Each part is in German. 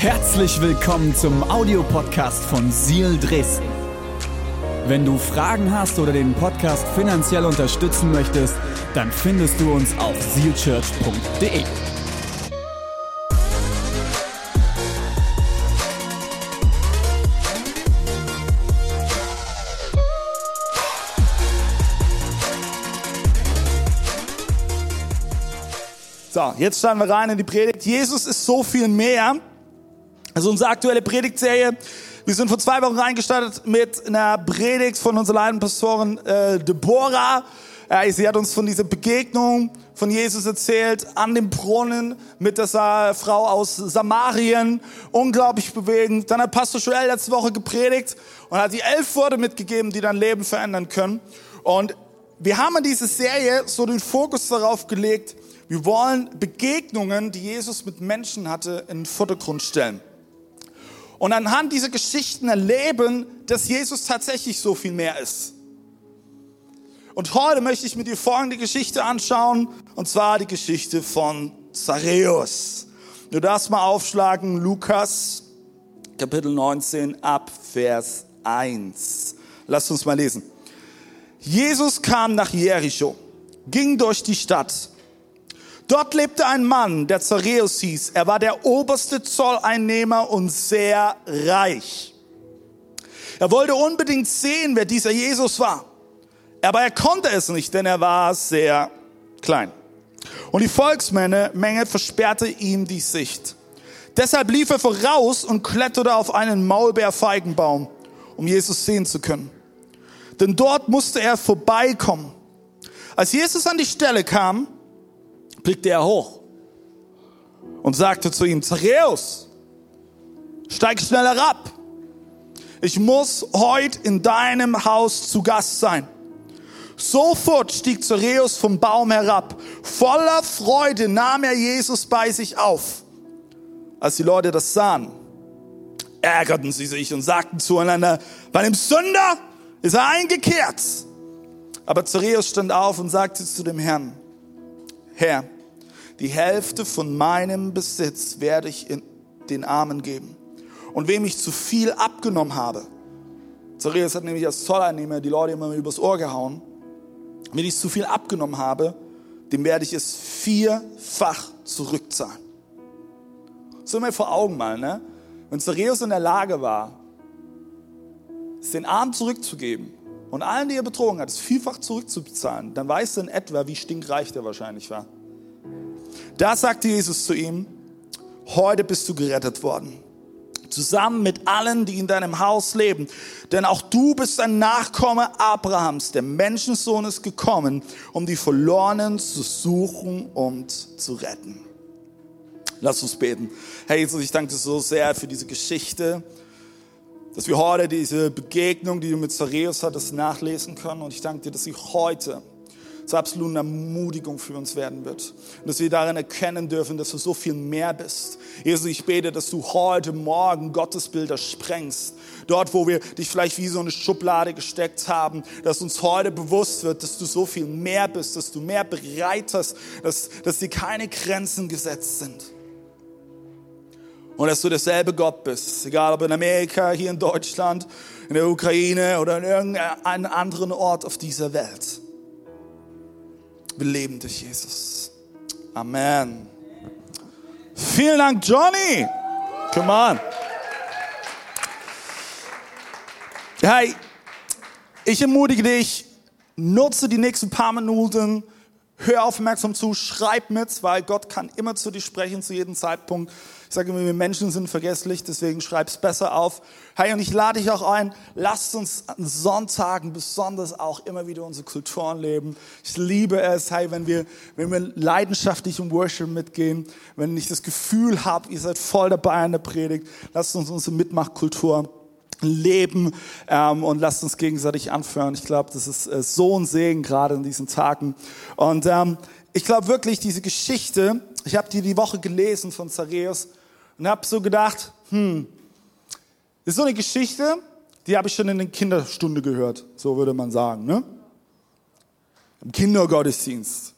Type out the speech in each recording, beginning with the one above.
Herzlich willkommen zum Audiopodcast von Seal Dresden. Wenn du Fragen hast oder den Podcast finanziell unterstützen möchtest, dann findest du uns auf sealchurch.de. So, jetzt starten wir rein in die Predigt. Jesus ist so viel mehr. Also unsere aktuelle Predigtserie. Wir sind vor zwei Wochen reingestartet mit einer Predigt von unserer Leidenpastorin äh, Deborah. Äh, sie hat uns von dieser Begegnung von Jesus erzählt an dem Brunnen mit Sa Frau aus Samarien. Unglaublich bewegend. Dann hat Pastor Joel letzte Woche gepredigt und hat die elf Worte mitgegeben, die dein Leben verändern können. Und wir haben in dieser Serie so den Fokus darauf gelegt, wir wollen Begegnungen, die Jesus mit Menschen hatte, in den Vordergrund stellen. Und anhand dieser Geschichten erleben, dass Jesus tatsächlich so viel mehr ist. Und heute möchte ich mit dir folgende Geschichte anschauen, und zwar die Geschichte von Zareus. Du darfst mal aufschlagen, Lukas, Kapitel 19, ab Vers 1. Lass uns mal lesen. Jesus kam nach Jericho, ging durch die Stadt Dort lebte ein Mann, der Zareus hieß. Er war der oberste Zolleinnehmer und sehr reich. Er wollte unbedingt sehen, wer dieser Jesus war. Aber er konnte es nicht, denn er war sehr klein. Und die Volksmenge Menge versperrte ihm die Sicht. Deshalb lief er voraus und kletterte auf einen Maulbeerfeigenbaum, um Jesus sehen zu können. Denn dort musste er vorbeikommen. Als Jesus an die Stelle kam, blickte er hoch und sagte zu ihm, Zareus, steig schneller ab. Ich muss heute in deinem Haus zu Gast sein. Sofort stieg Zareus vom Baum herab. Voller Freude nahm er Jesus bei sich auf. Als die Leute das sahen, ärgerten sie sich und sagten zueinander, bei dem Sünder ist er eingekehrt. Aber Zareus stand auf und sagte zu dem Herrn, Herr, die Hälfte von meinem Besitz werde ich in den Armen geben. Und wem ich zu viel abgenommen habe, Zacharias hat nämlich als Zolleinnehmer die Leute immer übers Ohr gehauen, wenn ich zu viel abgenommen habe, dem werde ich es vierfach zurückzahlen. So mir vor Augen mal, ne? Wenn Zacharias in der Lage war, es den Arm zurückzugeben und allen, die er betrogen hat, es vielfach zurückzubezahlen, dann weißt du in etwa, wie stinkreich der wahrscheinlich war. Da sagte Jesus zu ihm, heute bist du gerettet worden. Zusammen mit allen, die in deinem Haus leben. Denn auch du bist ein Nachkomme Abrahams. Der Menschensohn ist gekommen, um die Verlorenen zu suchen und zu retten. Lass uns beten. Herr Jesus, ich danke dir so sehr für diese Geschichte, dass wir heute diese Begegnung, die du mit Zareus hattest, nachlesen können. Und ich danke dir, dass sie heute zur absoluten Ermutigung für uns werden wird. Und dass wir darin erkennen dürfen, dass du so viel mehr bist. Jesus, ich bete, dass du heute Morgen Gottesbilder sprengst. Dort, wo wir dich vielleicht wie so eine Schublade gesteckt haben, dass uns heute bewusst wird, dass du so viel mehr bist, dass du mehr bereit hast, dass, dass dir keine Grenzen gesetzt sind. Und dass du derselbe Gott bist, egal ob in Amerika, hier in Deutschland, in der Ukraine oder in irgendeinem anderen Ort auf dieser Welt. Wir leben dich, Jesus. Amen. Vielen Dank, Johnny. Come on. Hey, ich ermutige dich, nutze die nächsten paar Minuten, hör aufmerksam zu, schreib mit, weil Gott kann immer zu dir sprechen, zu jedem Zeitpunkt. Ich sage immer, wir Menschen sind vergesslich, deswegen schreib's besser auf. Hey, und ich lade dich auch ein, lasst uns an Sonntagen besonders auch immer wieder unsere Kulturen leben. Ich liebe es, hey, wenn wir, wenn wir leidenschaftlich im Worship mitgehen, wenn ich das Gefühl habe, ihr seid voll dabei an der Predigt, lasst uns unsere Mitmachkultur leben ähm, und lasst uns gegenseitig anführen. Ich glaube, das ist äh, so ein Segen gerade in diesen Tagen. Und ähm, ich glaube wirklich, diese Geschichte, ich habe die die Woche gelesen von Zareus und habe so gedacht, hm, das ist so eine Geschichte, die habe ich schon in der Kinderstunde gehört, so würde man sagen, ne? Im Kindergottesdienst.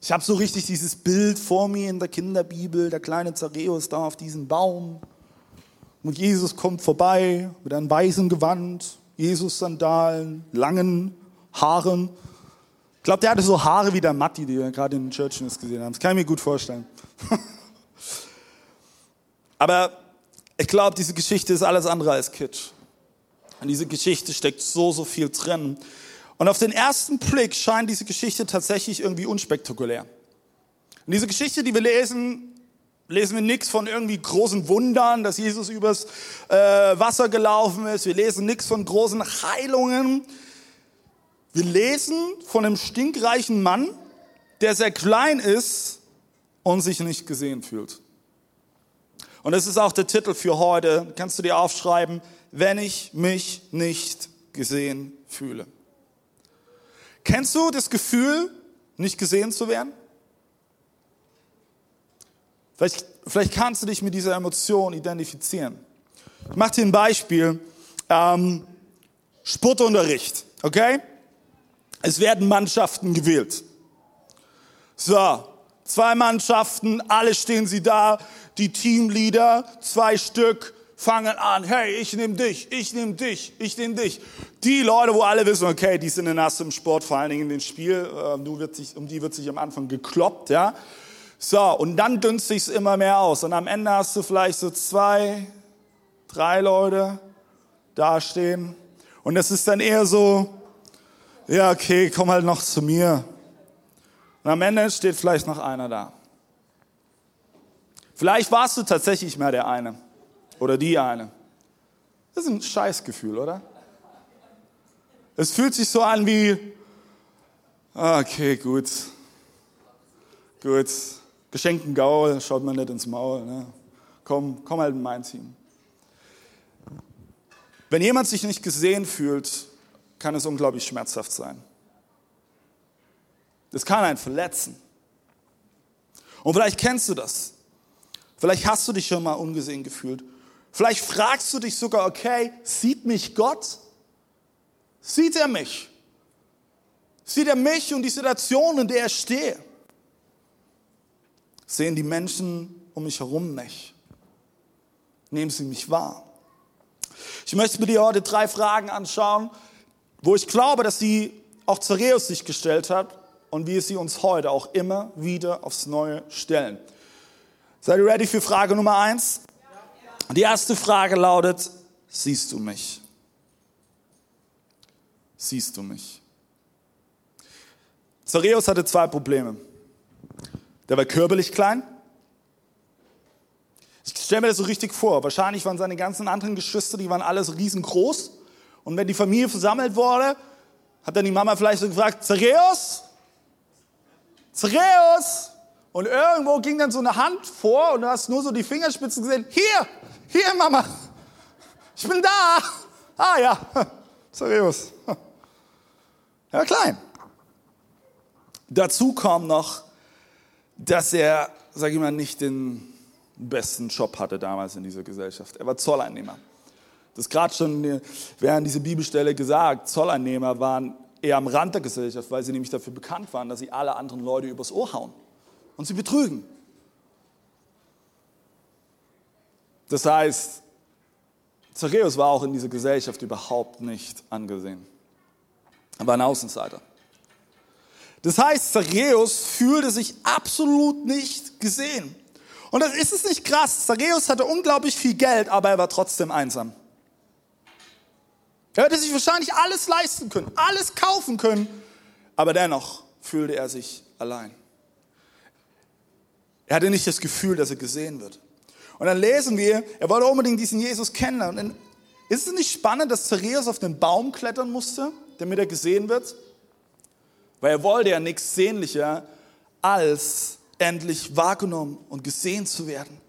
Ich habe so richtig dieses Bild vor mir in der Kinderbibel, der kleine Zareus da auf diesem Baum Und Jesus kommt vorbei mit einem weißen Gewand, Jesus-Sandalen, langen Haaren. Ich glaube, der hatte so Haare wie der Matti, die wir gerade in den Churches gesehen haben. Das kann ich mir gut vorstellen. Aber ich glaube, diese Geschichte ist alles andere als Kitsch. In diese Geschichte steckt so, so viel drin. Und auf den ersten Blick scheint diese Geschichte tatsächlich irgendwie unspektakulär. In dieser Geschichte, die wir lesen, lesen wir nichts von irgendwie großen Wundern, dass Jesus übers äh, Wasser gelaufen ist. Wir lesen nichts von großen Heilungen. Wir lesen von einem stinkreichen Mann, der sehr klein ist und sich nicht gesehen fühlt. Und das ist auch der Titel für heute. Kannst du dir aufschreiben, wenn ich mich nicht gesehen fühle. Kennst du das Gefühl, nicht gesehen zu werden? Vielleicht, vielleicht kannst du dich mit dieser Emotion identifizieren. Ich mache dir ein Beispiel. Ähm, Sportunterricht, okay? Es werden Mannschaften gewählt. So, zwei Mannschaften, alle stehen sie da, die Teamleader, zwei Stück, fangen an, hey, ich nehme dich, ich nehme dich, ich nehme dich. Die Leute, wo alle wissen, okay, die sind in Nass im Sport, vor allen Dingen in dem Spiel, äh, um die wird sich am Anfang gekloppt, ja. So, und dann dünnt sich's immer mehr aus. Und am Ende hast du vielleicht so zwei, drei Leute dastehen. Und es ist dann eher so, ja, okay, komm halt noch zu mir. Und am Ende steht vielleicht noch einer da. Vielleicht warst du tatsächlich mehr der eine oder die eine. Das ist ein Scheißgefühl, oder? Es fühlt sich so an wie, okay, gut, gut, geschenkten Gaul, schaut man nicht ins Maul, ne? komm, komm halt in mein Team. Wenn jemand sich nicht gesehen fühlt, kann es unglaublich schmerzhaft sein. Das kann einen verletzen. Und vielleicht kennst du das. Vielleicht hast du dich schon mal ungesehen gefühlt. Vielleicht fragst du dich sogar, okay, sieht mich Gott? Sieht er mich? Sieht er mich und die Situation, in der ich stehe? Sehen die Menschen um mich herum mich? Nehmen sie mich wahr? Ich möchte mir dir heute drei Fragen anschauen, wo ich glaube, dass sie auch Zareus sich gestellt hat und wie sie uns heute auch immer wieder aufs Neue stellen. Seid ihr ready für Frage Nummer eins? Die erste Frage lautet, siehst du mich? Siehst du mich? Zareus hatte zwei Probleme. Der war körperlich klein. Ich stelle mir das so richtig vor. Wahrscheinlich waren seine ganzen anderen Geschwister, die waren alles riesengroß. Und wenn die Familie versammelt wurde, hat dann die Mama vielleicht so gefragt, Zareus? Zareus? Und irgendwo ging dann so eine Hand vor und du hast nur so die Fingerspitzen gesehen. Hier, hier Mama, ich bin da. Ah ja, Zareus. Er war klein. Dazu kommt noch, dass er, sag ich mal, nicht den besten Job hatte damals in dieser Gesellschaft. Er war Zolleinnehmer. Das ist gerade schon während dieser Bibelstelle gesagt, Zolleinnehmer waren eher am Rand der Gesellschaft, weil sie nämlich dafür bekannt waren, dass sie alle anderen Leute übers Ohr hauen und sie betrügen. Das heißt, Zachäus war auch in dieser Gesellschaft überhaupt nicht angesehen. Er war ein Außenseiter. Das heißt, Zachäus fühlte sich absolut nicht gesehen. Und das ist es nicht krass. Zachäus hatte unglaublich viel Geld, aber er war trotzdem einsam. Er hätte sich wahrscheinlich alles leisten können, alles kaufen können, aber dennoch fühlte er sich allein. Er hatte nicht das Gefühl, dass er gesehen wird. Und dann lesen wir, er wollte unbedingt diesen Jesus kennenlernen. Ist es nicht spannend, dass Zachäus auf den Baum klettern musste, damit er gesehen wird? Weil er wollte ja nichts sehnlicher, als endlich wahrgenommen und gesehen zu werden.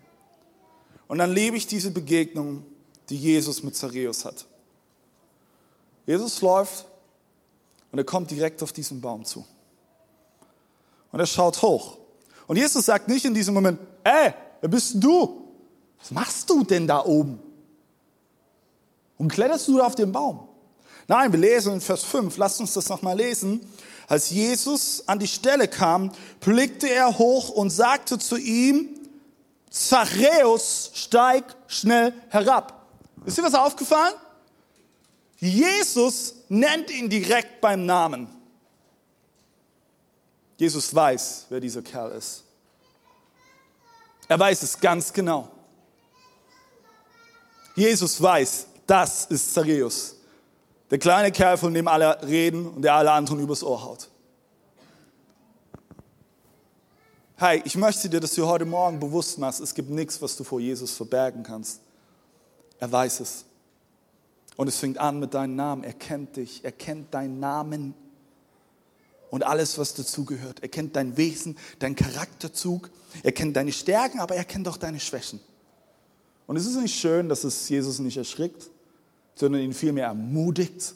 Und dann lebe ich diese Begegnung, die Jesus mit Zachäus hat. Jesus läuft und er kommt direkt auf diesen Baum zu. Und er schaut hoch. Und Jesus sagt nicht in diesem Moment, ey, wer bist denn du? Was machst du denn da oben? Und kletterst du da auf den Baum? Nein, wir lesen in Vers 5, lasst uns das nochmal lesen. Als Jesus an die Stelle kam, blickte er hoch und sagte zu ihm, Zachäus, steig schnell herab. Ist dir was aufgefallen? Jesus nennt ihn direkt beim Namen. Jesus weiß, wer dieser Kerl ist. Er weiß es ganz genau. Jesus weiß, das ist Zachäus. Der kleine Kerl, von dem alle reden und der alle anderen übers Ohr haut. Hey, ich möchte dir, dass du heute Morgen bewusst machst, es gibt nichts, was du vor Jesus verbergen kannst. Er weiß es. Und es fängt an mit deinem Namen. Er kennt dich, er kennt deinen Namen und alles, was dazugehört. Er kennt dein Wesen, deinen Charakterzug. Er kennt deine Stärken, aber er kennt auch deine Schwächen. Und es ist nicht schön, dass es Jesus nicht erschrickt, sondern ihn vielmehr ermutigt,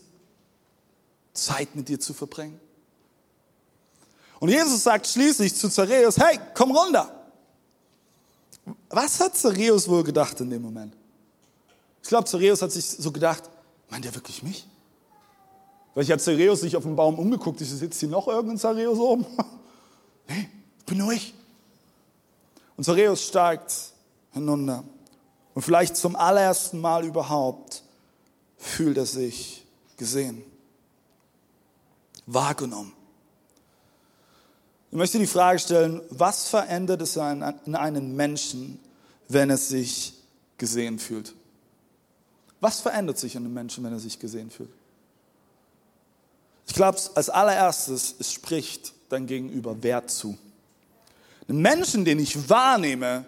Zeit mit dir zu verbringen. Und Jesus sagt schließlich zu Zareus, hey, komm runter. Was hat Zareus wohl gedacht in dem Moment? Ich glaube, Zareus hat sich so gedacht, meint er wirklich mich? Vielleicht hat Zareus sich auf den Baum umgeguckt, ist jetzt hier noch irgendein Zareus oben? nee, ich bin nur ich. Und Zareus steigt hinunter. Und vielleicht zum allerersten Mal überhaupt fühlt er sich gesehen, wahrgenommen. Ich möchte die Frage stellen, was verändert es in einem Menschen, wenn er sich gesehen fühlt? Was verändert sich in einem Menschen, wenn er sich gesehen fühlt? Ich glaube, als allererstes, es spricht dein Gegenüber Wert zu. Einen Menschen, den ich wahrnehme,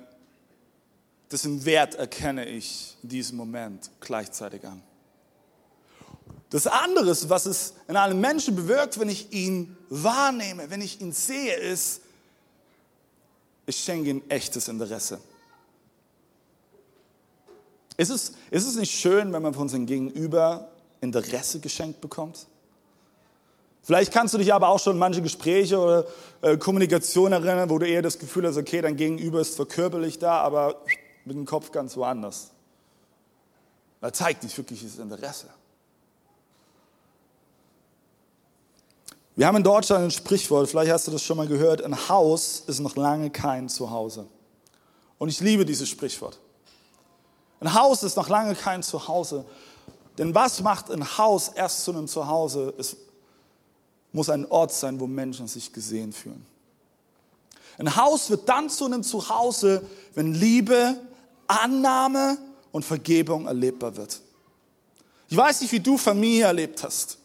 dessen Wert erkenne ich in diesem Moment gleichzeitig an. Das andere, was es in einem Menschen bewirkt, wenn ich ihn wahrnehme, wenn ich ihn sehe, ist, ich schenke ihm echtes Interesse. Ist es, ist es nicht schön, wenn man von seinem Gegenüber Interesse geschenkt bekommt? Vielleicht kannst du dich aber auch schon an manche Gespräche oder äh, Kommunikation erinnern, wo du eher das Gefühl hast, okay, dein Gegenüber ist zwar körperlich da, aber mit dem Kopf ganz woanders. Er zeigt nicht wirkliches Interesse. Wir haben in Deutschland ein Sprichwort, vielleicht hast du das schon mal gehört, ein Haus ist noch lange kein Zuhause. Und ich liebe dieses Sprichwort. Ein Haus ist noch lange kein Zuhause. Denn was macht ein Haus erst zu einem Zuhause? Es muss ein Ort sein, wo Menschen sich gesehen fühlen. Ein Haus wird dann zu einem Zuhause, wenn Liebe, Annahme und Vergebung erlebbar wird. Ich weiß nicht, wie du Familie erlebt hast.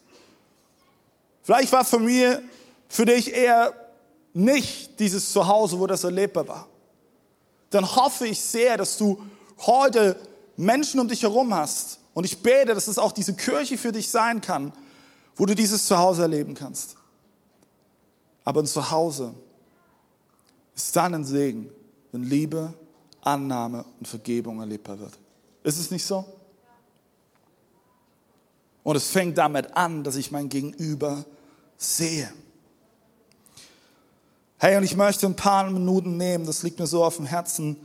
Vielleicht war Familie für dich eher nicht dieses Zuhause, wo das erlebbar war. Dann hoffe ich sehr, dass du heute Menschen um dich herum hast. Und ich bete, dass es auch diese Kirche für dich sein kann, wo du dieses Zuhause erleben kannst. Aber ein Zuhause ist dann ein Segen, wenn Liebe, Annahme und Vergebung erlebbar wird. Ist es nicht so? Und es fängt damit an, dass ich mein Gegenüber sehe. Hey, und ich möchte ein paar Minuten nehmen, das liegt mir so auf dem Herzen,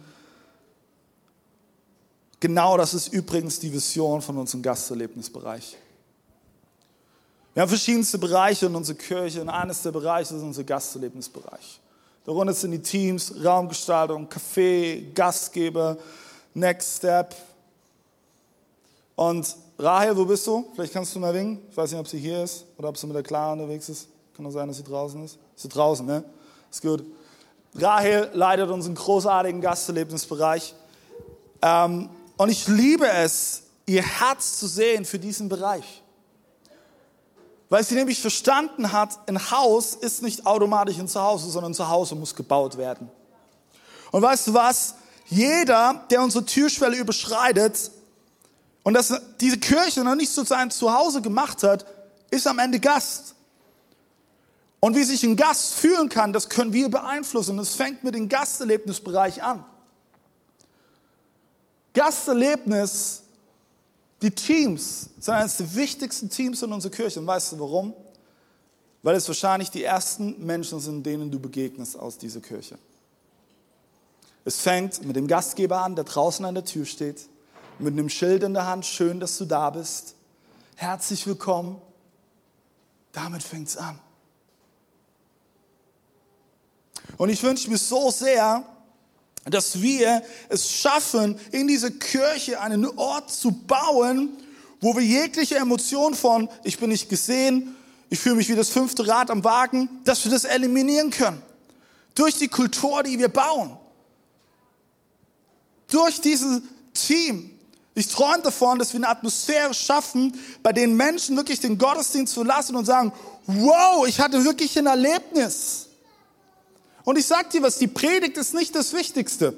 Genau das ist übrigens die Vision von unserem Gasterlebnisbereich. Wir haben verschiedenste Bereiche in unserer Kirche und eines der Bereiche ist unser Gasterlebnisbereich. Darunter sind die Teams, Raumgestaltung, Café, Gastgeber, Next Step. Und Rahel, wo bist du? Vielleicht kannst du mal winken. Ich weiß nicht, ob sie hier ist oder ob sie mit der Clara unterwegs ist. Kann auch sein, dass sie draußen ist. Ist sie draußen, ne? Ist gut. Rahel leitet unseren großartigen Gasterlebnisbereich. Ähm, und ich liebe es, ihr Herz zu sehen für diesen Bereich. Weil sie nämlich verstanden hat, ein Haus ist nicht automatisch ein Zuhause, sondern ein Zuhause muss gebaut werden. Und weißt du was? Jeder, der unsere Türschwelle überschreitet und dass diese Kirche noch nicht so sein Zuhause gemacht hat, ist am Ende Gast. Und wie sich ein Gast fühlen kann, das können wir beeinflussen. Es fängt mit dem Gasterlebnisbereich an. Gasterlebnis, die Teams sind eines der wichtigsten Teams in unserer Kirche. Und weißt du warum? Weil es wahrscheinlich die ersten Menschen sind, denen du begegnest aus dieser Kirche. Es fängt mit dem Gastgeber an, der draußen an der Tür steht, mit einem Schild in der Hand, schön, dass du da bist. Herzlich willkommen. Damit fängt es an. Und ich wünsche mir so sehr, dass wir es schaffen, in diese Kirche einen Ort zu bauen, wo wir jegliche Emotion von, ich bin nicht gesehen, ich fühle mich wie das fünfte Rad am Wagen, dass wir das eliminieren können. Durch die Kultur, die wir bauen. Durch dieses Team. Ich träume davon, dass wir eine Atmosphäre schaffen, bei denen Menschen wirklich den Gottesdienst verlassen und sagen, wow, ich hatte wirklich ein Erlebnis. Und ich sag dir was, die Predigt ist nicht das Wichtigste.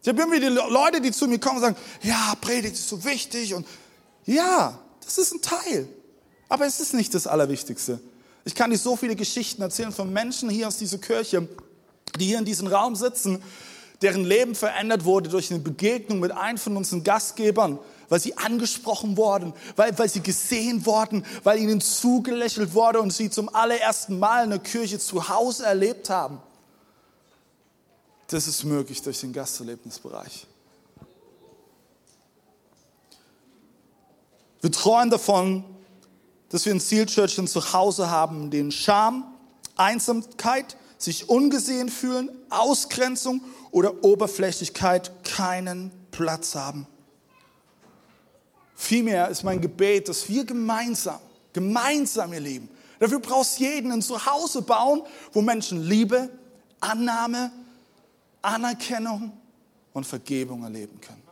Ich habe irgendwie die Leute, die zu mir kommen und sagen, ja, Predigt ist so wichtig und ja, das ist ein Teil. Aber es ist nicht das Allerwichtigste. Ich kann dir so viele Geschichten erzählen von Menschen hier aus dieser Kirche, die hier in diesem Raum sitzen, deren Leben verändert wurde durch eine Begegnung mit einem von unseren Gastgebern, weil sie angesprochen wurden, weil, weil sie gesehen wurden, weil ihnen zugelächelt wurde und sie zum allerersten Mal eine Kirche zu Hause erlebt haben. Das ist möglich durch den Gasterlebnisbereich. Wir träumen davon, dass wir in Seal ein Zuhause haben, in dem Scham, Einsamkeit, sich ungesehen fühlen, Ausgrenzung oder Oberflächlichkeit keinen Platz haben. Vielmehr ist mein Gebet, dass wir gemeinsam, gemeinsam, ihr Lieben, dafür brauchst jeden ein Zuhause bauen, wo Menschen Liebe, Annahme, Anerkennung und Vergebung erleben können.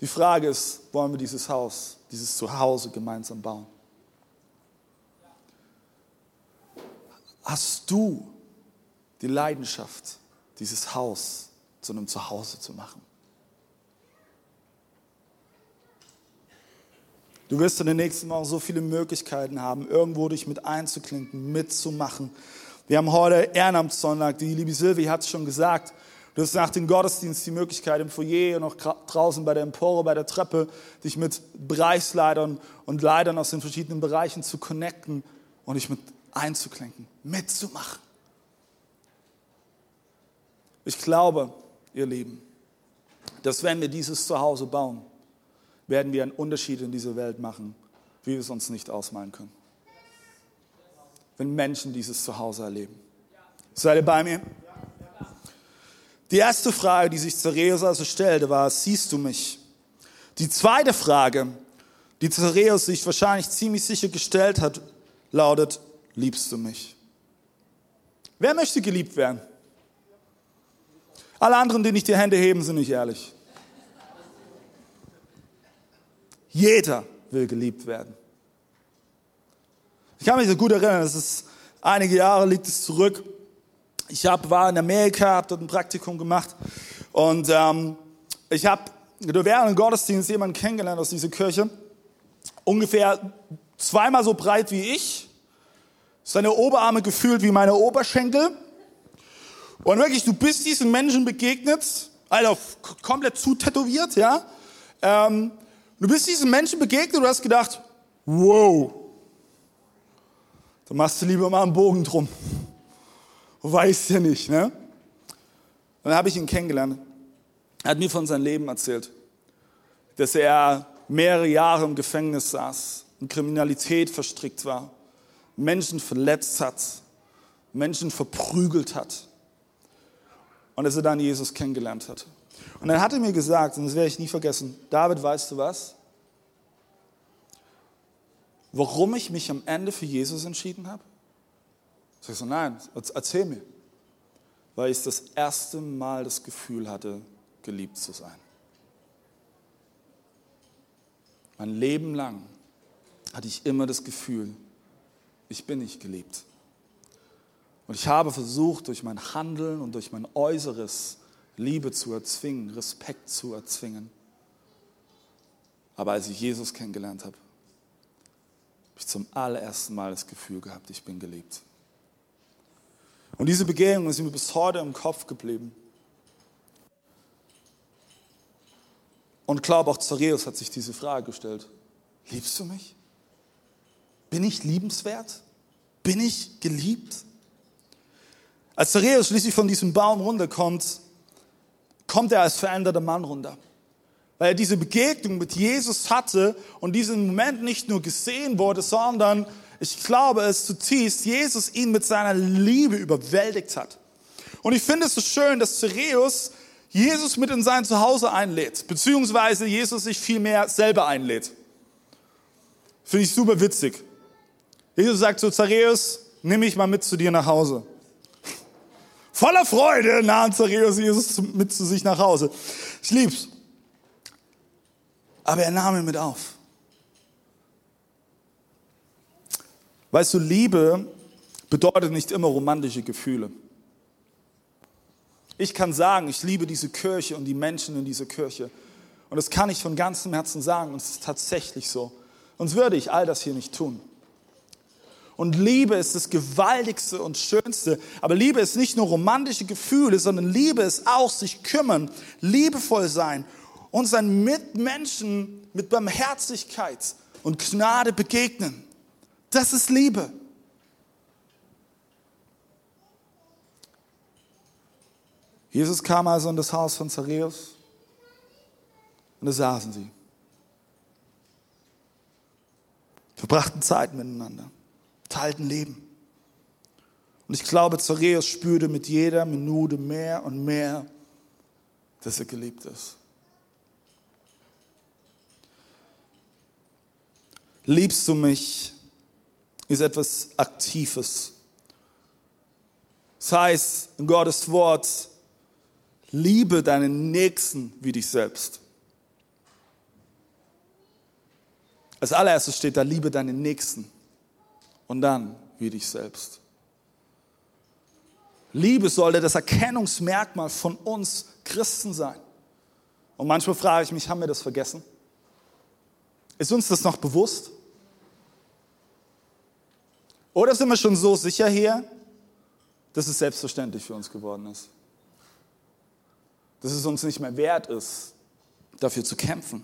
Die Frage ist, wollen wir dieses Haus, dieses Zuhause gemeinsam bauen? Hast du die Leidenschaft, dieses Haus zu einem Zuhause zu machen? Du wirst in den nächsten Wochen so viele Möglichkeiten haben, irgendwo dich mit einzuklinken, mitzumachen. Wir haben heute Ehrenamtssonntag, die liebe Silvi hat es schon gesagt. Du hast nach dem Gottesdienst die Möglichkeit im Foyer und auch draußen bei der Empore, bei der Treppe, dich mit Bereichsleitern und Leitern aus den verschiedenen Bereichen zu connecten und dich mit einzuklinken, mitzumachen. Ich glaube, ihr Lieben, dass wenn wir dieses Zuhause bauen, werden wir einen Unterschied in dieser Welt machen, wie wir es uns nicht ausmalen können. Wenn Menschen dieses Zuhause erleben. Seid ihr bei mir? Die erste Frage, die sich Zareus also stellte, war, siehst du mich? Die zweite Frage, die Zareus sich wahrscheinlich ziemlich sicher gestellt hat, lautet, liebst du mich? Wer möchte geliebt werden? Alle anderen, die nicht die Hände heben, sind nicht ehrlich. Jeder will geliebt werden. Ich kann mich so gut erinnern, es ist einige Jahre liegt es zurück. Ich hab, war in Amerika, habe dort ein Praktikum gemacht und ähm, ich habe während dem Gottesdienst jemanden kennengelernt aus dieser Kirche, ungefähr zweimal so breit wie ich, seine Oberarme gefühlt wie meine Oberschenkel. Und wirklich, du bist diesen Menschen begegnet, Alter, komplett zu tätowiert, ja. Ähm, du bist diesen Menschen begegnet und hast gedacht, wow, da machst du lieber mal einen Bogen drum. Weißt ja nicht, ne? dann habe ich ihn kennengelernt. Er hat mir von seinem Leben erzählt, dass er mehrere Jahre im Gefängnis saß, in Kriminalität verstrickt war, Menschen verletzt hat, Menschen verprügelt hat und dass er dann Jesus kennengelernt hat. Und dann hat er mir gesagt, und das werde ich nie vergessen, David, weißt du was? Warum ich mich am Ende für Jesus entschieden habe? Sag ich so, nein, erzähl mir. Weil ich das erste Mal das Gefühl hatte, geliebt zu sein. Mein Leben lang hatte ich immer das Gefühl, ich bin nicht geliebt. Und ich habe versucht, durch mein Handeln und durch mein Äußeres Liebe zu erzwingen, Respekt zu erzwingen. Aber als ich Jesus kennengelernt habe, habe ich zum allerersten Mal das Gefühl gehabt, ich bin geliebt. Und diese Begegnung ist mir bis heute im Kopf geblieben. Und glaube, auch Zareus hat sich diese Frage gestellt. Liebst du mich? Bin ich liebenswert? Bin ich geliebt? Als Zareus schließlich von diesem Baum runterkommt, kommt er als veränderter Mann runter. Weil er diese Begegnung mit Jesus hatte und diesen Moment nicht nur gesehen wurde, sondern ich glaube es zutiefst, Jesus ihn mit seiner Liebe überwältigt hat. Und ich finde es so schön, dass Zereus Jesus mit in sein Zuhause einlädt, beziehungsweise Jesus sich vielmehr selber einlädt. Finde ich super witzig. Jesus sagt zu Zareus, nimm mich mal mit zu dir nach Hause. Voller Freude nahm Zareus Jesus mit zu sich nach Hause. Ich lieb's. Aber er nahm ihn mit auf. Weißt du, Liebe bedeutet nicht immer romantische Gefühle. Ich kann sagen, ich liebe diese Kirche und die Menschen in dieser Kirche. Und das kann ich von ganzem Herzen sagen. Und es ist tatsächlich so. Sonst würde ich all das hier nicht tun. Und Liebe ist das Gewaltigste und Schönste. Aber Liebe ist nicht nur romantische Gefühle, sondern Liebe ist auch sich kümmern, liebevoll sein und seinen Mitmenschen mit Barmherzigkeit und Gnade begegnen. Das ist Liebe. Jesus kam also in das Haus von Zareus und da saßen sie. Verbrachten Zeit miteinander, teilten Leben. Und ich glaube, Zareus spürte mit jeder Minute mehr und mehr, dass er geliebt ist. Liebst du mich? ist etwas Aktives. Das heißt, in Gottes Wort, liebe deinen Nächsten wie dich selbst. Als allererstes steht da, liebe deinen Nächsten und dann wie dich selbst. Liebe sollte das Erkennungsmerkmal von uns Christen sein. Und manchmal frage ich mich, haben wir das vergessen? Ist uns das noch bewusst? Oder sind wir schon so sicher hier, dass es selbstverständlich für uns geworden ist? Dass es uns nicht mehr wert ist, dafür zu kämpfen.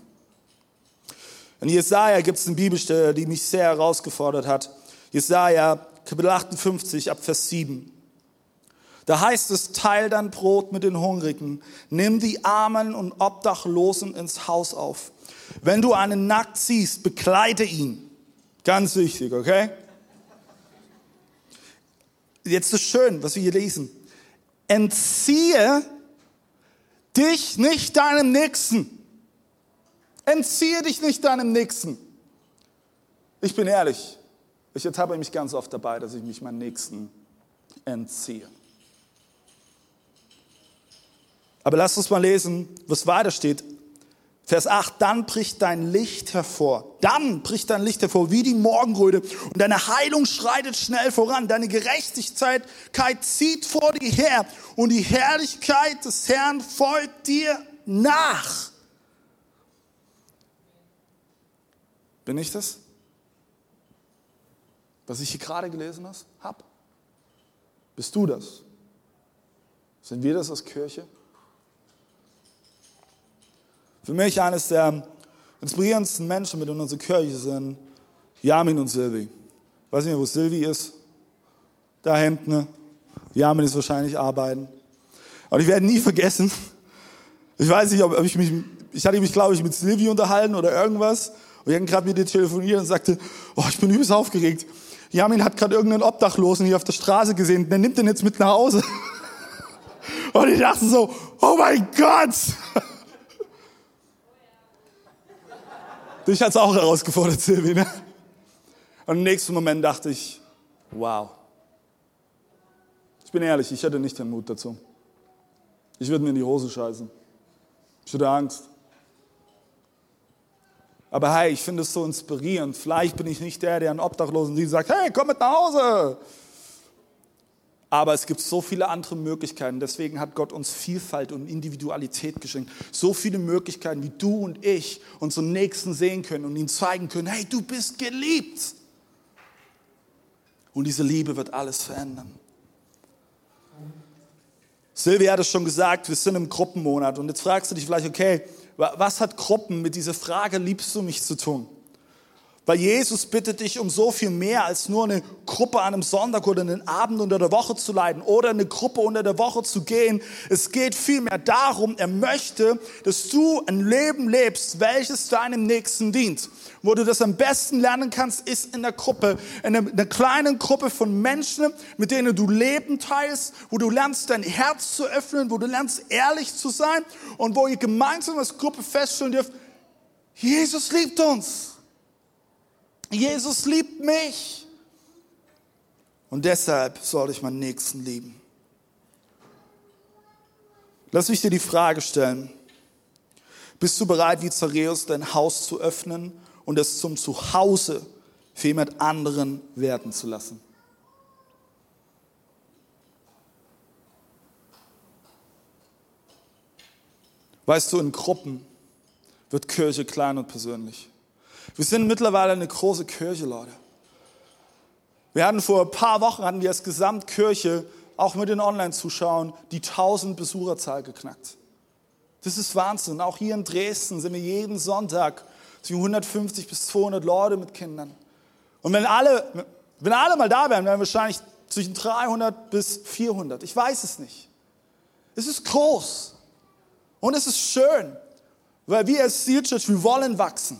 In Jesaja gibt es eine Bibelstelle, die mich sehr herausgefordert hat. Jesaja, Kapitel 58, ab Vers 7. Da heißt es, teil dein Brot mit den Hungrigen, nimm die Armen und Obdachlosen ins Haus auf. Wenn du einen nackt siehst, bekleide ihn. Ganz wichtig, okay? jetzt ist schön, was wir hier lesen. Entziehe dich nicht deinem Nächsten. Entziehe dich nicht deinem Nächsten. Ich bin ehrlich, ich ertappe mich ganz oft dabei, dass ich mich meinem Nächsten entziehe. Aber lasst uns mal lesen, was weiter steht. Vers 8, dann bricht dein Licht hervor. Dann bricht dein Licht hervor wie die Morgenröte und deine Heilung schreitet schnell voran. Deine Gerechtigkeit zieht vor dir her und die Herrlichkeit des Herrn folgt dir nach. Bin ich das? Was ich hier gerade gelesen habe? Bist du das? Sind wir das als Kirche? Für mich eines der inspirierendsten Menschen mit in unserer Kirche sind Yamin und Silvi. Weiß nicht wo Silvi ist. Da hinten. Yamin ist wahrscheinlich arbeiten. Und ich werde nie vergessen, ich weiß nicht, ob ich mich, ich hatte mich, glaube ich, mit Silvi unterhalten oder irgendwas. Und ich habe gerade mit ihr telefoniert und sagte, oh, ich bin übelst aufgeregt. Yamin hat gerade irgendeinen Obdachlosen hier auf der Straße gesehen, der nimmt den jetzt mit nach Hause. Und ich dachte so, oh mein Gott! Dich hat es auch herausgefordert, Silvi. Ne? Und im nächsten Moment dachte ich, wow. Ich bin ehrlich, ich hätte nicht den Mut dazu. Ich würde mir in die Hose scheißen. Ich hätte Angst. Aber hey, ich finde es so inspirierend. Vielleicht bin ich nicht der, der einen Obdachlosen die sagt, hey, komm mit nach Hause. Aber es gibt so viele andere Möglichkeiten. Deswegen hat Gott uns Vielfalt und Individualität geschenkt. So viele Möglichkeiten, wie du und ich unseren Nächsten sehen können und ihm zeigen können, hey, du bist geliebt. Und diese Liebe wird alles verändern. Silvia hat es schon gesagt, wir sind im Gruppenmonat. Und jetzt fragst du dich vielleicht, okay, was hat Gruppen mit dieser Frage, liebst du mich zu tun? Weil Jesus bittet dich um so viel mehr als nur eine Gruppe an einem Sonntag oder einen Abend unter der Woche zu leiten oder eine Gruppe unter der Woche zu gehen. Es geht vielmehr darum, er möchte, dass du ein Leben lebst, welches deinem Nächsten dient. Wo du das am besten lernen kannst, ist in der Gruppe, in einer, kleinen Gruppe von Menschen, mit denen du Leben teilst, wo du lernst, dein Herz zu öffnen, wo du lernst, ehrlich zu sein und wo ihr gemeinsam als Gruppe feststellen dürft, Jesus liebt uns. Jesus liebt mich. Und deshalb soll ich meinen Nächsten lieben. Lass mich dir die Frage stellen. Bist du bereit, wie Zareus dein Haus zu öffnen und es zum Zuhause für jemand anderen werden zu lassen? Weißt du, in Gruppen wird Kirche klein und persönlich. Wir sind mittlerweile eine große Kirche, Leute. Wir hatten vor ein paar Wochen, hatten wir als Gesamtkirche, auch mit den Online-Zuschauern, die 1000 Besucherzahl geknackt. Das ist Wahnsinn. Auch hier in Dresden sind wir jeden Sonntag zwischen 150 bis 200 Leute mit Kindern. Und wenn alle, wenn alle mal da wären, wären wir wahrscheinlich zwischen 300 bis 400. Ich weiß es nicht. Es ist groß. Und es ist schön, weil wir als Seal Church, wir wollen wachsen.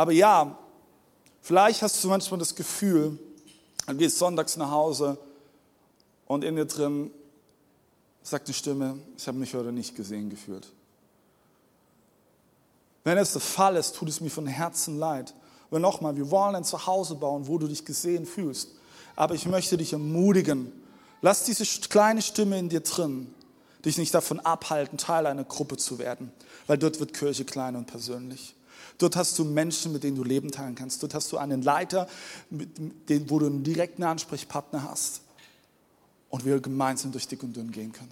Aber ja, vielleicht hast du manchmal das Gefühl, du gehst sonntags nach Hause und in dir drin sagt die Stimme, ich habe mich heute nicht gesehen gefühlt. Wenn es der Fall ist, tut es mir von Herzen leid. Aber nochmal, wir wollen ein Zuhause bauen, wo du dich gesehen fühlst. Aber ich möchte dich ermutigen, lass diese kleine Stimme in dir drin dich nicht davon abhalten, Teil einer Gruppe zu werden, weil dort wird Kirche klein und persönlich. Dort hast du Menschen, mit denen du Leben teilen kannst. Dort hast du einen Leiter, wo du einen direkten Ansprechpartner hast und wir gemeinsam durch dick und dünn gehen können.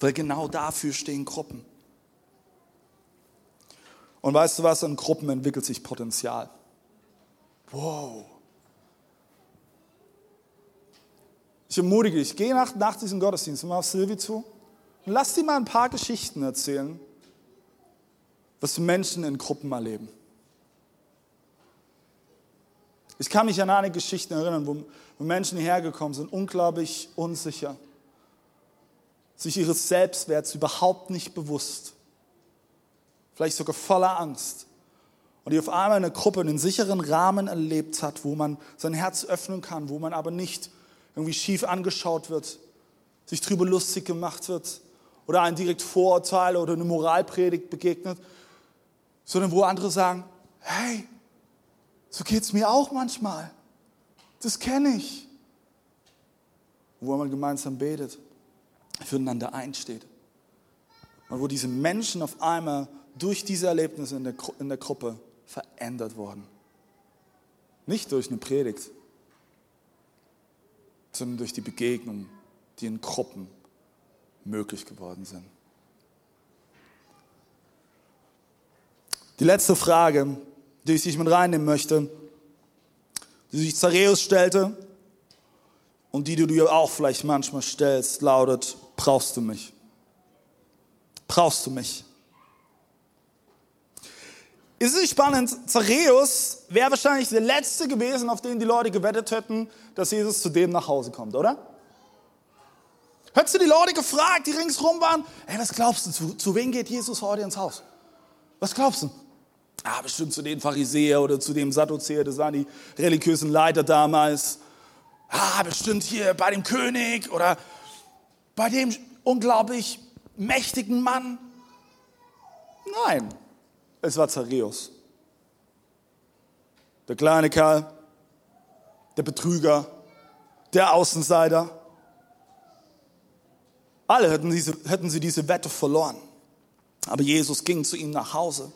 Weil genau dafür stehen Gruppen. Und weißt du was, in Gruppen entwickelt sich Potenzial. Wow. Ich ermutige dich, geh nach, nach diesem Gottesdienst mal auf Silvi zu und lass dir mal ein paar Geschichten erzählen, was Menschen in Gruppen erleben. Ich kann mich an einige Geschichten erinnern, wo, wo Menschen hierher gekommen sind, unglaublich unsicher, sich ihres Selbstwerts überhaupt nicht bewusst, vielleicht sogar voller Angst. Und die auf einmal eine Gruppe einen sicheren Rahmen erlebt hat, wo man sein Herz öffnen kann, wo man aber nicht irgendwie schief angeschaut wird, sich drüber lustig gemacht wird oder ein direkt Vorurteile oder eine Moralpredigt begegnet, sondern wo andere sagen, hey, so geht es mir auch manchmal. Das kenne ich. Wo man gemeinsam betet, füreinander einsteht. Und wo diese Menschen auf einmal durch diese Erlebnisse in der, in der Gruppe verändert wurden. Nicht durch eine Predigt, sondern durch die Begegnungen, die in Gruppen möglich geworden sind. Die letzte Frage, die ich mit reinnehmen möchte, die sich Zareus stellte und die du dir auch vielleicht manchmal stellst, lautet, brauchst du mich? Brauchst du mich? Ist es nicht spannend? Zareus wäre wahrscheinlich der Letzte gewesen, auf den die Leute gewettet hätten, dass Jesus zu dem nach Hause kommt, oder? Hättest du die Leute gefragt, die ringsrum waren, hey, was glaubst du, zu, zu wem geht Jesus heute ins Haus? Was glaubst du? Ah, bestimmt zu den Pharisäer oder zu dem Sadduzäer, das waren die religiösen Leiter damals. Ah, bestimmt hier bei dem König oder bei dem unglaublich mächtigen Mann. Nein, es war Zareus. Der kleine Kerl, der Betrüger, der Außenseiter. Alle hätten, diese, hätten sie diese Wette verloren. Aber Jesus ging zu ihm nach Hause.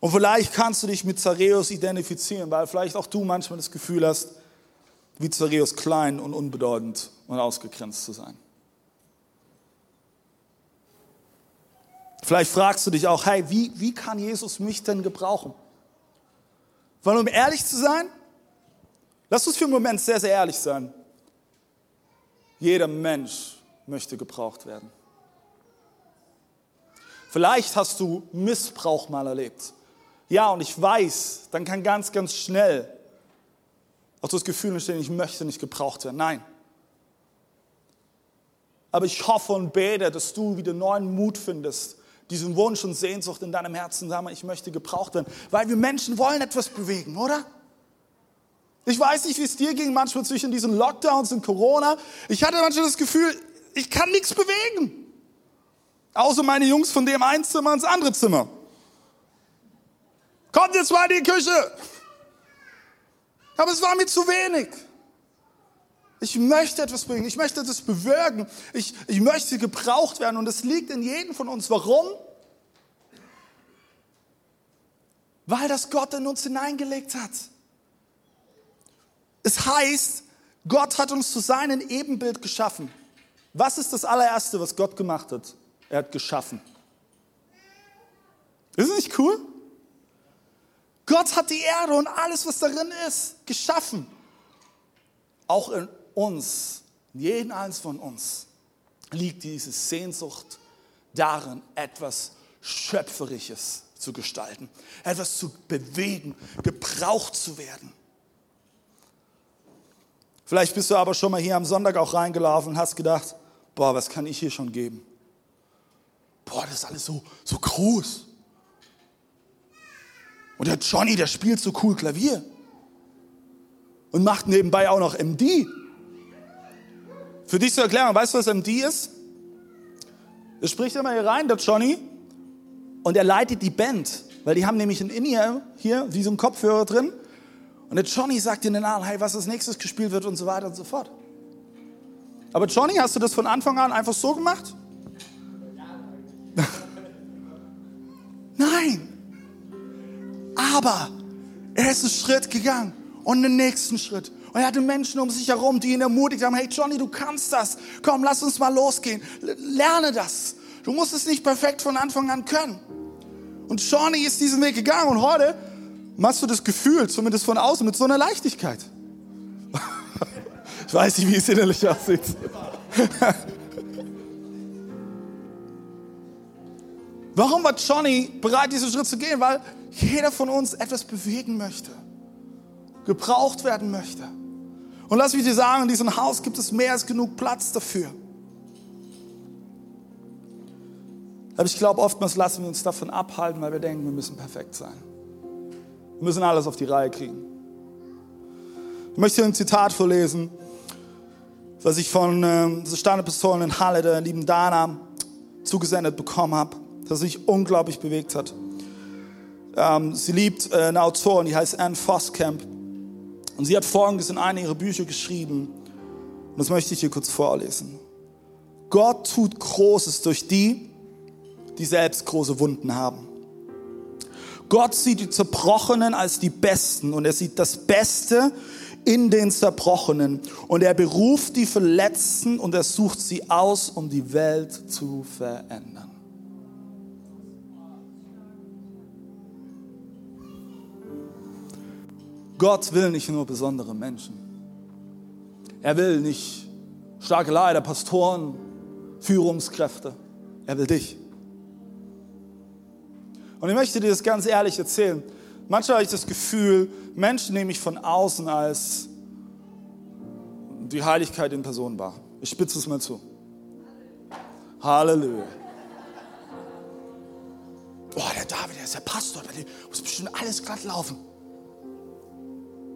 Und vielleicht kannst du dich mit Zareus identifizieren, weil vielleicht auch du manchmal das Gefühl hast, wie Zareus klein und unbedeutend und ausgegrenzt zu sein. Vielleicht fragst du dich auch, hey, wie, wie kann Jesus mich denn gebrauchen? Weil um ehrlich zu sein, lass uns für einen Moment sehr, sehr ehrlich sein. Jeder Mensch möchte gebraucht werden. Vielleicht hast du Missbrauch mal erlebt. Ja, und ich weiß, dann kann ganz, ganz schnell auch das Gefühl entstehen, ich möchte nicht gebraucht werden. Nein. Aber ich hoffe und bete, dass du wieder neuen Mut findest, diesen Wunsch und Sehnsucht in deinem Herzen, sag mal, ich möchte gebraucht werden. Weil wir Menschen wollen etwas bewegen, oder? Ich weiß nicht, wie es dir ging, manchmal zwischen diesen Lockdowns und Corona. Ich hatte manchmal das Gefühl, ich kann nichts bewegen. Außer meine Jungs von dem einen Zimmer ins andere Zimmer. Kommt jetzt mal in die Küche. Aber es war mir zu wenig. Ich möchte etwas bringen, ich möchte etwas bewirken, ich, ich möchte gebraucht werden und es liegt in jedem von uns. Warum? Weil das Gott in uns hineingelegt hat. Es heißt, Gott hat uns zu seinem Ebenbild geschaffen. Was ist das allererste, was Gott gemacht hat? Er hat geschaffen. Ist das nicht cool? Gott hat die Erde und alles, was darin ist, geschaffen. Auch in uns, jeden eins von uns, liegt diese Sehnsucht darin, etwas Schöpferisches zu gestalten, etwas zu bewegen, gebraucht zu werden. Vielleicht bist du aber schon mal hier am Sonntag auch reingelaufen und hast gedacht, boah, was kann ich hier schon geben? Boah, das ist alles so, so groß. Und der Johnny, der spielt so cool Klavier. Und macht nebenbei auch noch MD. Für dich zur Erklärung, weißt du, was MD ist? Er spricht immer hier rein, der Johnny, und er leitet die Band, weil die haben nämlich ein In-Ear hier, wie so ein Kopfhörer drin. Und der Johnny sagt in den Namen, hey, was als nächstes gespielt wird und so weiter und so fort. Aber Johnny, hast du das von Anfang an einfach so gemacht? Aber er ist einen Schritt gegangen und den nächsten Schritt und er hatte Menschen um sich herum, die ihn ermutigt haben, hey Johnny, du kannst das. Komm, lass uns mal losgehen. Lerne das. Du musst es nicht perfekt von Anfang an können. Und Johnny ist diesen Weg gegangen und heute machst du das Gefühl, zumindest von außen, mit so einer Leichtigkeit. ich weiß nicht, wie es innerlich aussieht. Warum war Johnny bereit, diesen Schritt zu gehen? Weil jeder von uns etwas bewegen möchte, gebraucht werden möchte. Und lass mich dir sagen, in diesem Haus gibt es mehr als genug Platz dafür. Aber ich glaube, oftmals lassen wir uns davon abhalten, weil wir denken, wir müssen perfekt sein. Wir müssen alles auf die Reihe kriegen. Ich möchte ein Zitat vorlesen, was ich von äh, der Standepistolen in Halle, der lieben Dana, zugesendet bekommen habe, das mich unglaublich bewegt hat. Ähm, sie liebt äh, eine Autorin, die heißt Anne Voskamp. Und sie hat Folgendes in einem ihrer Bücher geschrieben. Und das möchte ich hier kurz vorlesen. Gott tut Großes durch die, die selbst große Wunden haben. Gott sieht die Zerbrochenen als die Besten und er sieht das Beste in den Zerbrochenen und er beruft die Verletzten und er sucht sie aus, um die Welt zu verändern. Gott will nicht nur besondere Menschen. Er will nicht starke Leiter, Pastoren, Führungskräfte. Er will dich. Und ich möchte dir das ganz ehrlich erzählen. Manchmal habe ich das Gefühl, Menschen nehme ich von außen als die Heiligkeit in Person wahr. Ich spitze es mal zu. Halleluja. Boah, der David, der ist der Pastor, bei dem muss bestimmt alles glatt laufen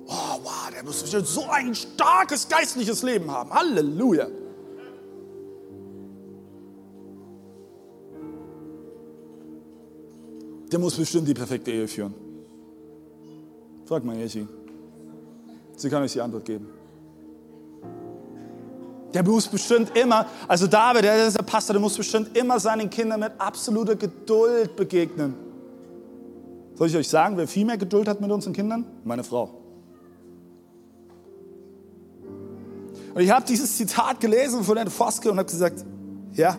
oh wow, der muss so ein starkes geistliches Leben haben. Halleluja. Der muss bestimmt die perfekte Ehe führen. Frag mal Jeschi. Sie kann euch die Antwort geben. Der muss bestimmt immer, also David, der ist der Pastor, der muss bestimmt immer seinen Kindern mit absoluter Geduld begegnen. Soll ich euch sagen, wer viel mehr Geduld hat mit unseren Kindern? Meine Frau. Und ich habe dieses Zitat gelesen von Herrn Foske und habe gesagt, ja,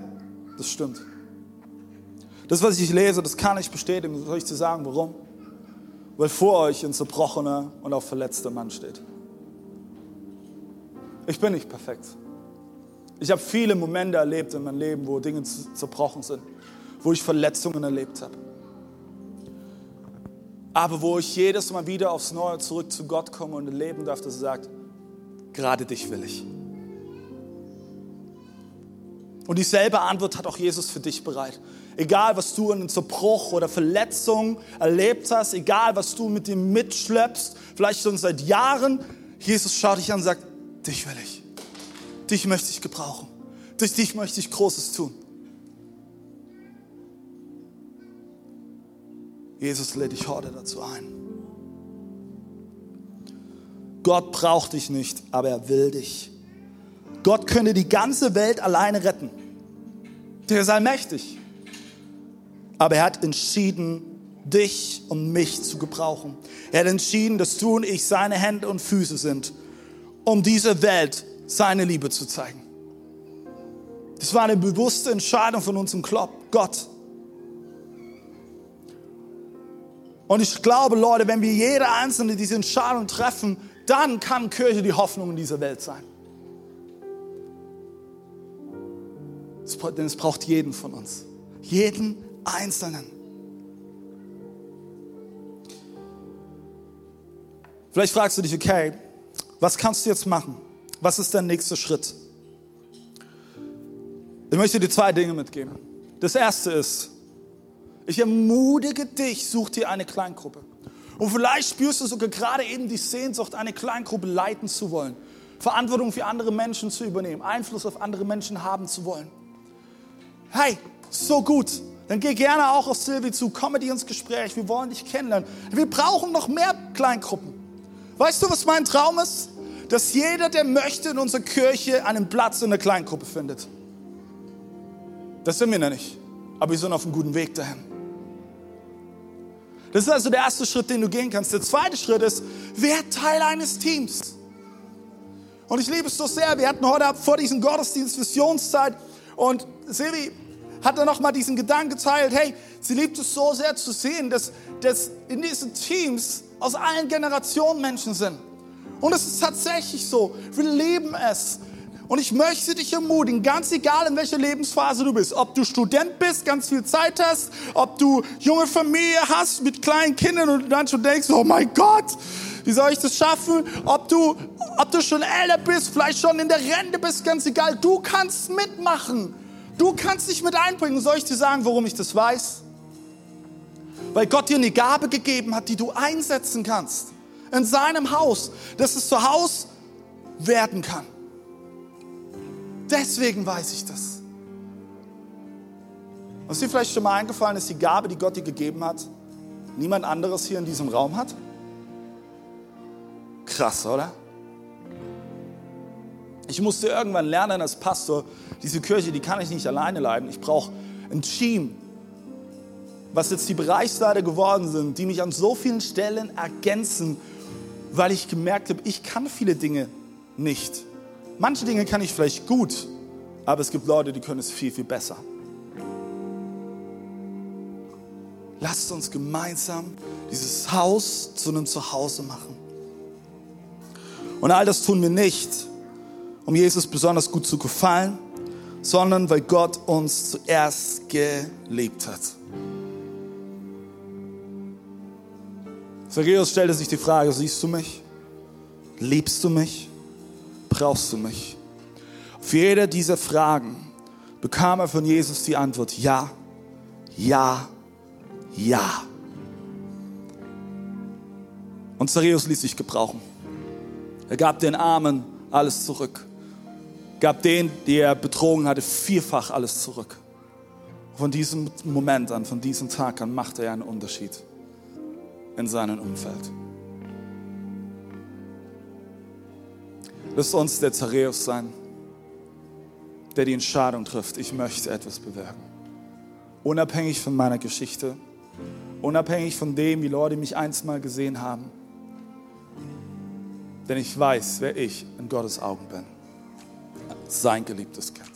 das stimmt. Das, was ich lese, das kann ich bestätigen. Soll ich zu sagen, warum? Weil vor euch ein zerbrochener und auch verletzter Mann steht. Ich bin nicht perfekt. Ich habe viele Momente erlebt in meinem Leben, wo Dinge zerbrochen sind, wo ich Verletzungen erlebt habe. aber wo ich jedes Mal wieder aufs Neue zurück zu Gott komme und erleben darf, dass er sagt, gerade dich will ich. Und dieselbe Antwort hat auch Jesus für dich bereit. Egal, was du in Zerbruch oder Verletzung erlebt hast, egal, was du mit dir mitschleppst, vielleicht schon seit Jahren, Jesus schaut dich an und sagt, dich will ich. Dich möchte ich gebrauchen. Durch dich möchte ich Großes tun. Jesus lädt dich heute dazu ein. Gott braucht dich nicht, aber er will dich. Gott könnte die ganze Welt alleine retten. Der ist allmächtig. Aber er hat entschieden, dich und mich zu gebrauchen. Er hat entschieden, dass du und ich seine Hände und Füße sind, um dieser Welt seine Liebe zu zeigen. Das war eine bewusste Entscheidung von unserem Gott. Und ich glaube, Leute, wenn wir jeder Einzelne diese Entscheidung treffen, dann kann Kirche die Hoffnung in dieser Welt sein. Denn es braucht jeden von uns. Jeden Einzelnen. Vielleicht fragst du dich, okay, was kannst du jetzt machen? Was ist der nächste Schritt? Ich möchte dir zwei Dinge mitgeben. Das erste ist, ich ermutige dich, such dir eine Kleingruppe. Und vielleicht spürst du sogar gerade eben die Sehnsucht, eine Kleingruppe leiten zu wollen, Verantwortung für andere Menschen zu übernehmen, Einfluss auf andere Menschen haben zu wollen. Hey, so gut. Dann geh gerne auch auf Silvi zu, komm mit ihr ins Gespräch, wir wollen dich kennenlernen. Wir brauchen noch mehr Kleingruppen. Weißt du, was mein Traum ist? Dass jeder, der möchte, in unserer Kirche einen Platz in der Kleingruppe findet. Das sind wir noch nicht, aber wir sind auf einem guten Weg dahin. Das ist also der erste Schritt, den du gehen kannst. Der zweite Schritt ist, wer Teil eines Teams. Und ich liebe es so sehr. Wir hatten heute vor diesem Gottesdienst Visionszeit und Silvi hat dann nochmal diesen Gedanken geteilt, hey, sie liebt es so sehr zu sehen, dass, dass in diesen Teams aus allen Generationen Menschen sind. Und es ist tatsächlich so. Wir lieben es, und ich möchte dich ermutigen, ganz egal in welcher Lebensphase du bist, ob du Student bist, ganz viel Zeit hast, ob du junge Familie hast mit kleinen Kindern und dann schon denkst, oh mein Gott, wie soll ich das schaffen? Ob du, ob du schon älter bist, vielleicht schon in der Rente bist, ganz egal, du kannst mitmachen. Du kannst dich mit einbringen. Soll ich dir sagen, warum ich das weiß? Weil Gott dir eine Gabe gegeben hat, die du einsetzen kannst. In seinem Haus, dass es zu Haus werden kann. Deswegen weiß ich das. Was dir vielleicht schon mal eingefallen ist, die Gabe, die Gott dir gegeben hat, niemand anderes hier in diesem Raum hat? Krass, oder? Ich musste irgendwann lernen als Pastor, diese Kirche, die kann ich nicht alleine leiten. Ich brauche ein Team, was jetzt die Bereichsleiter geworden sind, die mich an so vielen Stellen ergänzen, weil ich gemerkt habe, ich kann viele Dinge nicht. Manche Dinge kann ich vielleicht gut, aber es gibt Leute, die können es viel, viel besser. Lasst uns gemeinsam dieses Haus zu einem Zuhause machen. Und all das tun wir nicht, um Jesus besonders gut zu gefallen, sondern weil Gott uns zuerst geliebt hat. Zacchaeus stellte sich die Frage, siehst du mich? Liebst du mich? Brauchst du mich? Für jede dieser Fragen bekam er von Jesus die Antwort, ja, ja, ja. Und Zachäus ließ sich gebrauchen. Er gab den Armen alles zurück. Gab denen, die er betrogen hatte, vierfach alles zurück. Von diesem Moment an, von diesem Tag an machte er einen Unterschied in seinem Umfeld. Lass uns der Zareus sein, der die Entscheidung trifft, ich möchte etwas bewirken. Unabhängig von meiner Geschichte, unabhängig von dem, wie Leute mich einst mal gesehen haben. Denn ich weiß, wer ich in Gottes Augen bin. Sein geliebtes Kind.